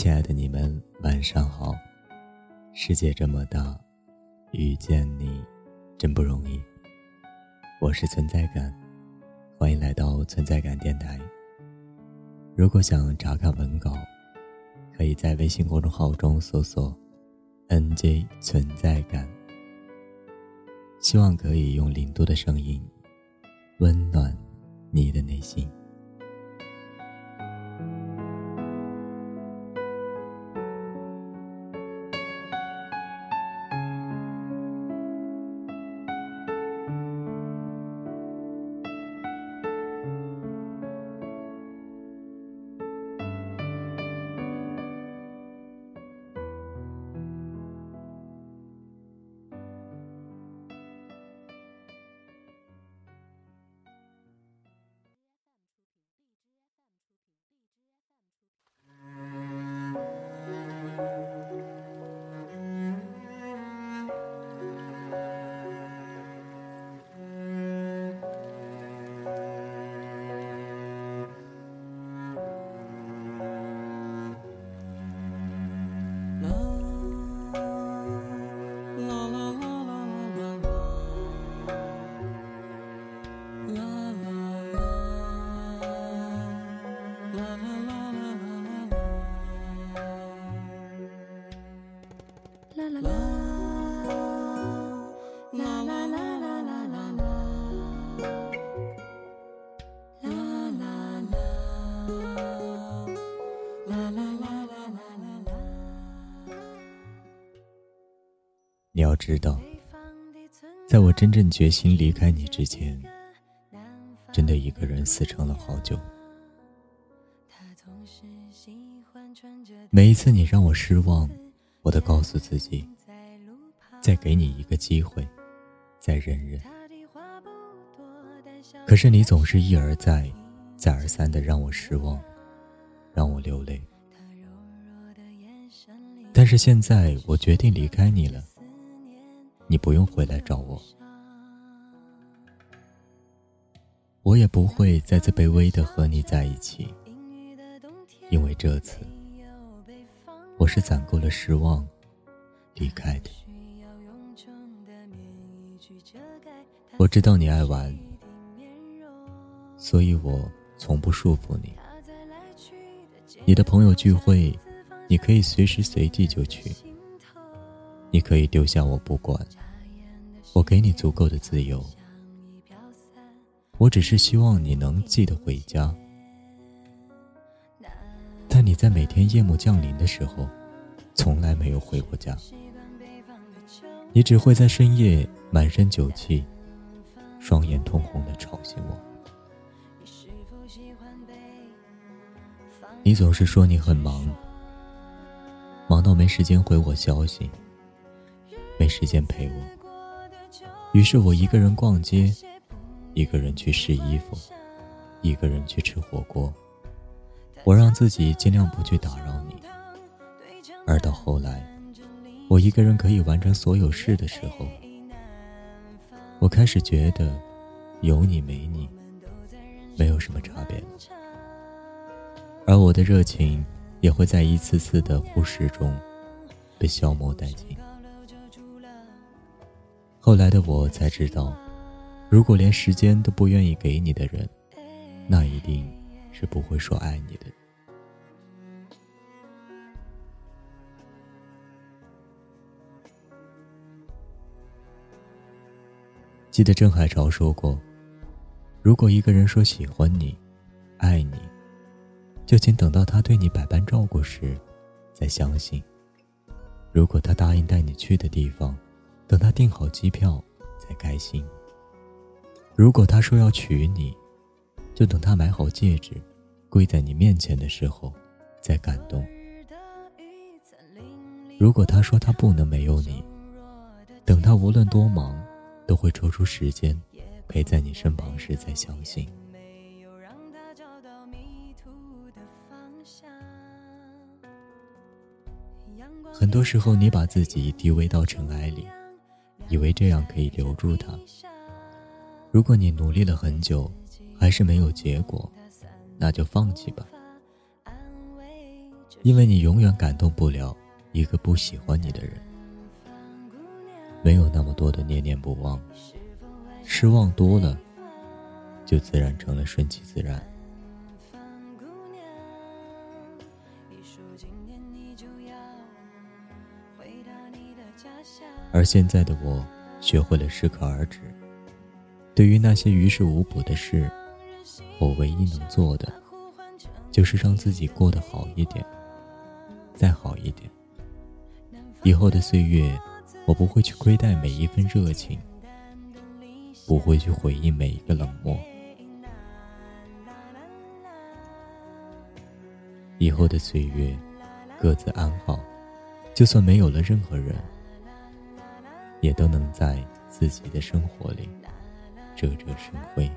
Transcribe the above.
亲爱的你们，晚上好。世界这么大，遇见你真不容易。我是存在感，欢迎来到存在感电台。如果想查看文稿，可以在微信公众号中搜索 “nj 存在感”。希望可以用零度的声音，温暖你的内心。要知道，在我真正决心离开你之前，真的一个人死撑了好久。每一次你让我失望，我都告诉自己，再给你一个机会，再忍忍。可是你总是一而再、再而三的让我失望，让我流泪。但是现在我决定离开你了。你不用回来找我，我也不会再次卑微的和你在一起，因为这次我是攒够了失望离开的。我知道你爱玩，所以我从不束缚你。你的朋友聚会，你可以随时随地就去。你可以丢下我不管，我给你足够的自由。我只是希望你能记得回家。但你在每天夜幕降临的时候，从来没有回过家。你只会在深夜满身酒气、双眼通红的吵醒我。你总是说你很忙，忙到没时间回我消息。没时间陪我，于是我一个人逛街，一个人去试衣服，一个人去吃火锅。我让自己尽量不去打扰你，而到后来，我一个人可以完成所有事的时候，我开始觉得有你没你没有什么差别了，而我的热情也会在一次次的忽视中被消磨殆尽。后来的我才知道，如果连时间都不愿意给你的人，那一定是不会说爱你的。记得郑海潮说过：“如果一个人说喜欢你、爱你，就请等到他对你百般照顾时，再相信。如果他答应带你去的地方。”等他订好机票，才开心。如果他说要娶你，就等他买好戒指，跪在你面前的时候，再感动。如果他说他不能没有你，等他无论多忙，都会抽出时间陪在你身旁时，再相信。很多时候，你把自己低微到尘埃里。以为这样可以留住他。如果你努力了很久，还是没有结果，那就放弃吧。因为你永远感动不了一个不喜欢你的人。没有那么多的念念不忘，失望多了，就自然成了顺其自然。而现在的我，学会了适可而止。对于那些于事无补的事，我唯一能做的，就是让自己过得好一点，再好一点。以后的岁月，我不会去亏待每一份热情，不会去回忆每一个冷漠。以后的岁月，各自安好，就算没有了任何人。也都能在自己的生活里，熠熠生辉。